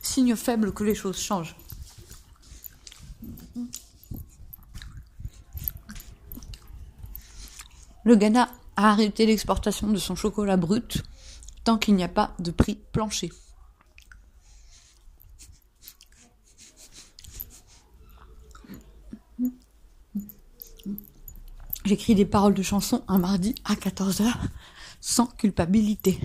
signe faible que les choses changent. Le Ghana a arrêté l'exportation de son chocolat brut tant qu'il n'y a pas de prix plancher. J'écris des paroles de chansons un mardi à 14h sans culpabilité.